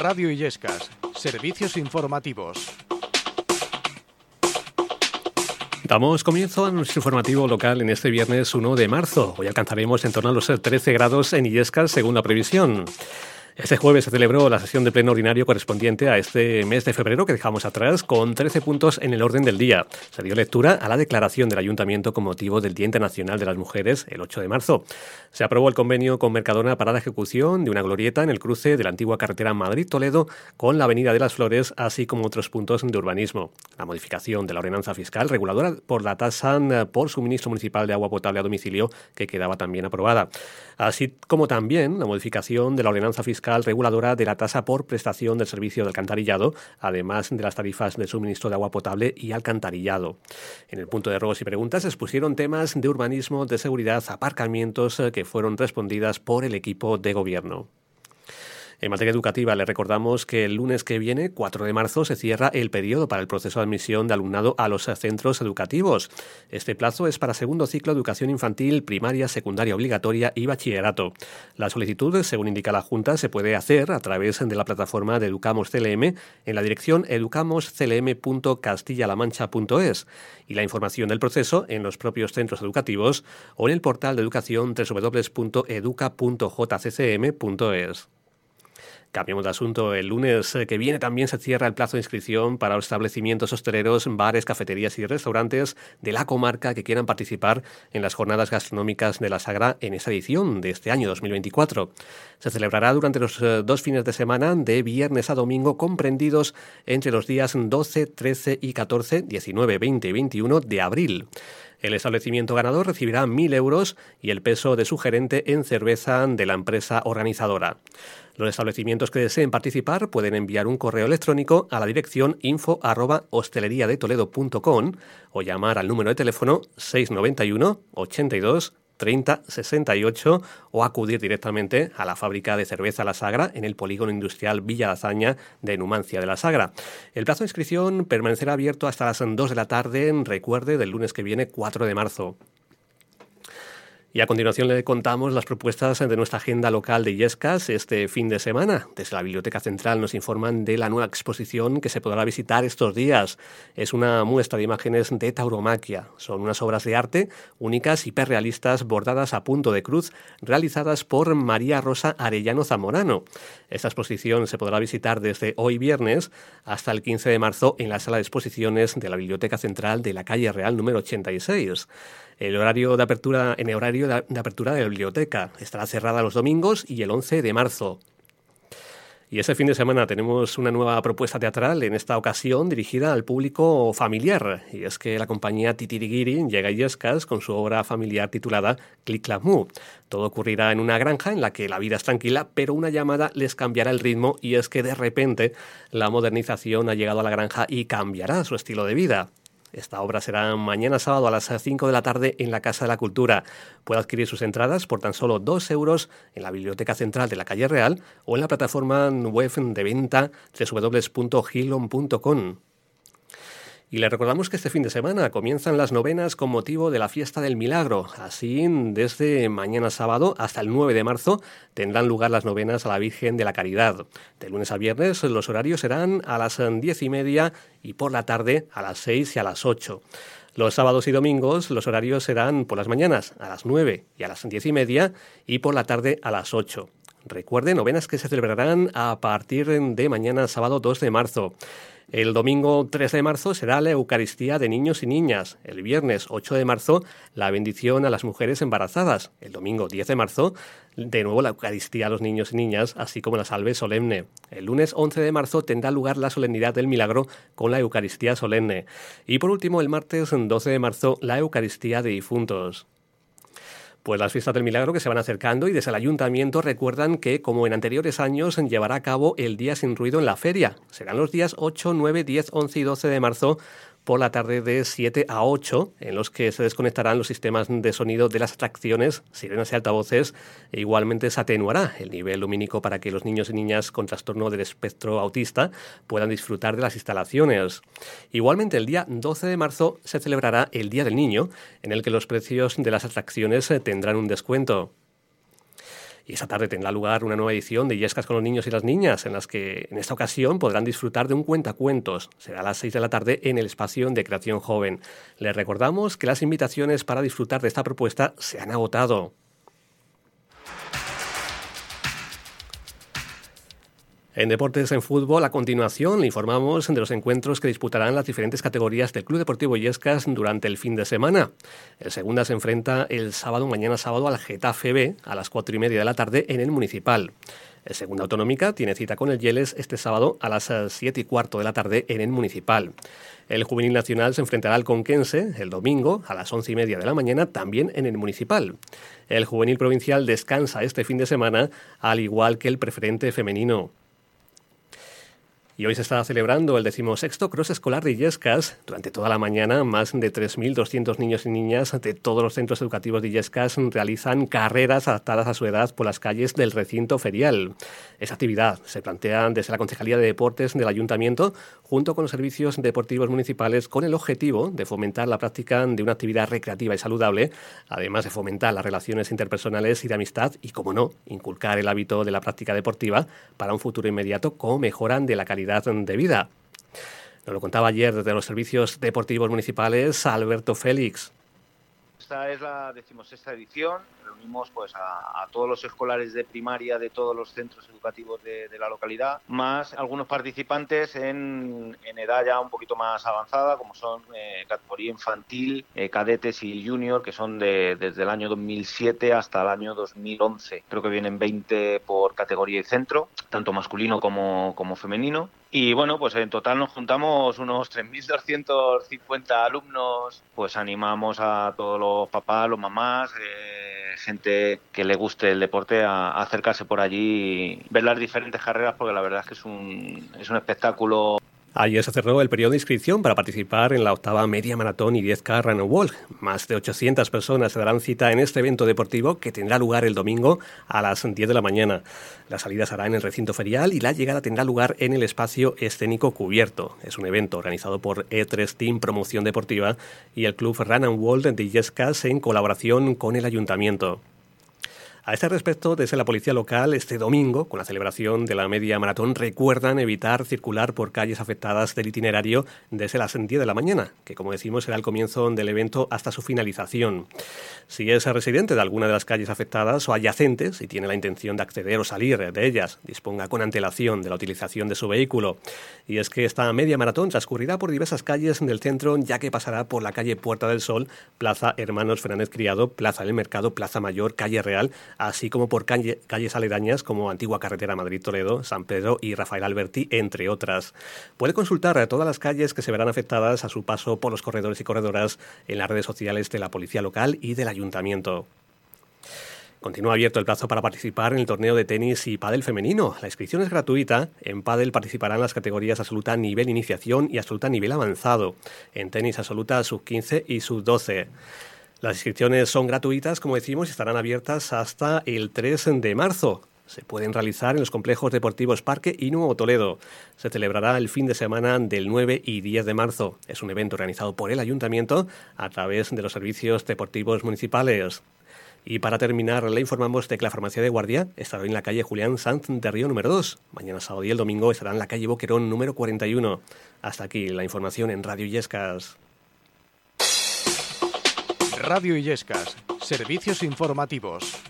Radio Illescas, servicios informativos. Damos comienzo a nuestro informativo local en este viernes 1 de marzo. Hoy alcanzaremos en torno a los 13 grados en Illescas según la previsión. Este jueves se celebró la sesión de pleno ordinario correspondiente a este mes de febrero que dejamos atrás, con 13 puntos en el orden del día. Se dio lectura a la declaración del Ayuntamiento con motivo del Día Internacional de las Mujeres el 8 de marzo. Se aprobó el convenio con Mercadona para la ejecución de una glorieta en el cruce de la antigua carretera Madrid-Toledo con la Avenida de las Flores, así como otros puntos de urbanismo. La modificación de la ordenanza fiscal reguladora por la tasa por suministro municipal de agua potable a domicilio, que quedaba también aprobada. Así como también la modificación de la ordenanza fiscal reguladora de la tasa por prestación del servicio de alcantarillado, además de las tarifas de suministro de agua potable y alcantarillado. En el punto de ruegos y preguntas expusieron temas de urbanismo, de seguridad, aparcamientos eh, que fueron respondidas por el equipo de gobierno. En materia educativa, le recordamos que el lunes que viene, 4 de marzo, se cierra el periodo para el proceso de admisión de alumnado a los centros educativos. Este plazo es para segundo ciclo de educación infantil, primaria, secundaria obligatoria y bachillerato. La solicitud, según indica la Junta, se puede hacer a través de la plataforma de Educamos CLM en la dirección educamosclm.castillalamancha.es y la información del proceso en los propios centros educativos o en el portal de educación www.educa.jccm.es. Cambiamos de asunto. El lunes que viene también se cierra el plazo de inscripción para los establecimientos hosteleros, bares, cafeterías y restaurantes de la comarca que quieran participar en las jornadas gastronómicas de la Sagra en esta edición de este año 2024. Se celebrará durante los eh, dos fines de semana de viernes a domingo comprendidos entre los días 12, 13 y 14, 19, 20 y 21 de abril. El establecimiento ganador recibirá 1.000 euros y el peso de su gerente en cerveza de la empresa organizadora. Los establecimientos que deseen participar pueden enviar un correo electrónico a la dirección info o llamar al número de teléfono 691 82 30 68 o acudir directamente a la fábrica de cerveza La Sagra en el polígono industrial Villa Lazaña de Numancia de la Sagra. El plazo de inscripción permanecerá abierto hasta las 2 de la tarde, recuerde, del lunes que viene 4 de marzo. Y a continuación le contamos las propuestas de nuestra agenda local de Illescas este fin de semana. Desde la Biblioteca Central nos informan de la nueva exposición que se podrá visitar estos días. Es una muestra de imágenes de tauromaquia. Son unas obras de arte únicas, hiperrealistas, bordadas a punto de cruz, realizadas por María Rosa Arellano Zamorano. Esta exposición se podrá visitar desde hoy viernes hasta el 15 de marzo en la sala de exposiciones de la Biblioteca Central de la calle Real número 86. El horario de apertura, en el horario de, apertura de la biblioteca estará cerrada los domingos y el 11 de marzo. Y ese fin de semana tenemos una nueva propuesta teatral, en esta ocasión dirigida al público familiar. Y es que la compañía Titirigiri llega a Yescas con su obra familiar titulada Click Clap. Todo ocurrirá en una granja en la que la vida es tranquila, pero una llamada les cambiará el ritmo y es que de repente la modernización ha llegado a la granja y cambiará su estilo de vida. Esta obra será mañana sábado a las 5 de la tarde en la Casa de la Cultura. Puede adquirir sus entradas por tan solo 2 euros en la Biblioteca Central de la Calle Real o en la plataforma web de venta www.hilon.com. Y le recordamos que este fin de semana comienzan las novenas con motivo de la fiesta del milagro. Así, desde mañana sábado hasta el 9 de marzo tendrán lugar las novenas a la Virgen de la Caridad. De lunes a viernes los horarios serán a las 10 y media y por la tarde a las 6 y a las 8. Los sábados y domingos los horarios serán por las mañanas a las 9 y a las 10 y media y por la tarde a las 8. Recuerden, novenas que se celebrarán a partir de mañana sábado 2 de marzo. El domingo 13 de marzo será la Eucaristía de niños y niñas. El viernes 8 de marzo, la bendición a las mujeres embarazadas. El domingo 10 de marzo, de nuevo la Eucaristía a los niños y niñas, así como la salve solemne. El lunes 11 de marzo tendrá lugar la solemnidad del milagro con la Eucaristía solemne. Y por último, el martes 12 de marzo, la Eucaristía de difuntos. Pues las fiestas del milagro que se van acercando y desde el ayuntamiento recuerdan que, como en anteriores años, llevará a cabo el Día sin Ruido en la feria. Serán los días 8, 9, 10, 11 y 12 de marzo por la tarde de 7 a 8, en los que se desconectarán los sistemas de sonido de las atracciones, sirenas y altavoces, e igualmente se atenuará el nivel lumínico para que los niños y niñas con trastorno del espectro autista puedan disfrutar de las instalaciones. Igualmente, el día 12 de marzo se celebrará el Día del Niño, en el que los precios de las atracciones tendrán un descuento. Y esa tarde tendrá lugar una nueva edición de Yescas con los niños y las niñas, en las que en esta ocasión podrán disfrutar de un cuentacuentos. Será a las 6 de la tarde en el espacio de Creación Joven. Les recordamos que las invitaciones para disfrutar de esta propuesta se han agotado. En deportes en fútbol, a continuación le informamos de los encuentros que disputarán las diferentes categorías del Club Deportivo Yescas durante el fin de semana. El segunda se enfrenta el sábado, mañana sábado, al Getafe B a las cuatro y media de la tarde en el Municipal. El segunda autonómica tiene cita con el Yeles este sábado a las siete y cuarto de la tarde en el Municipal. El Juvenil Nacional se enfrentará al Conquense el domingo a las once y media de la mañana también en el Municipal. El Juvenil Provincial descansa este fin de semana al igual que el preferente femenino. Y hoy se está celebrando el decimosexto Cross Escolar de Illescas. Durante toda la mañana, más de 3.200 niños y niñas de todos los centros educativos de Illescas realizan carreras adaptadas a su edad por las calles del recinto ferial. Esa actividad se plantea desde la Concejalía de Deportes del Ayuntamiento, junto con los servicios deportivos municipales, con el objetivo de fomentar la práctica de una actividad recreativa y saludable, además de fomentar las relaciones interpersonales y de amistad y, como no, inculcar el hábito de la práctica deportiva para un futuro inmediato como mejoran de la calidad de vida. Nos lo contaba ayer desde los servicios deportivos municipales Alberto Félix. Esta es la decimosexta edición. Reunimos pues a, todos los escolares de primaria de todos los centros educativos de, la localidad, más algunos participantes en, edad ya un poquito más avanzada, como son eh, categoría infantil, eh, cadetes y junior, que son de, desde el año 2007 hasta el año 2011. Creo que vienen 20 por categoría y centro, tanto masculino como femenino. Y bueno, pues en total nos juntamos unos 3.250 alumnos, pues animamos a todos los papás, los mamás, eh, gente que le guste el deporte a, acercarse por allí ver las diferentes carreras porque la verdad es que es un, es un espectáculo Ayer se cerró el periodo de inscripción para participar en la octava media maratón y 10K Run Walk. Más de 800 personas se darán cita en este evento deportivo que tendrá lugar el domingo a las 10 de la mañana. La salida será en el recinto ferial y la llegada tendrá lugar en el espacio escénico cubierto. Es un evento organizado por E3 Team Promoción Deportiva y el club Run and Walk de Yescas en colaboración con el ayuntamiento. A este respecto, desde la policía local, este domingo, con la celebración de la media maratón, recuerdan evitar circular por calles afectadas del itinerario desde las 10 de la mañana, que como decimos será el comienzo del evento hasta su finalización. Si es residente de alguna de las calles afectadas o adyacentes y tiene la intención de acceder o salir de ellas, disponga con antelación de la utilización de su vehículo. Y es que esta media maratón transcurrirá por diversas calles del centro, ya que pasará por la calle Puerta del Sol, Plaza Hermanos Fernández Criado, Plaza del Mercado, Plaza Mayor, Calle Real, así como por calles aledañas como Antigua Carretera Madrid-Toledo, San Pedro y Rafael Alberti, entre otras. Puede consultar todas las calles que se verán afectadas a su paso por los corredores y corredoras en las redes sociales de la Policía Local y del Ayuntamiento. Continúa abierto el plazo para participar en el torneo de tenis y pádel femenino. La inscripción es gratuita. En pádel participarán las categorías absoluta nivel iniciación y absoluta nivel avanzado. En tenis absoluta sub 15 y sub 12. Las inscripciones son gratuitas, como decimos, y estarán abiertas hasta el 3 de marzo. Se pueden realizar en los complejos deportivos Parque y Nuevo Toledo. Se celebrará el fin de semana del 9 y 10 de marzo. Es un evento organizado por el Ayuntamiento a través de los servicios deportivos municipales. Y para terminar, le informamos de que la farmacia de guardia estará en la calle Julián Sanz de Río número 2. Mañana sábado y el domingo estará en la calle Boquerón número 41. Hasta aquí la información en Radio Yescas. Radio Illescas, servicios informativos.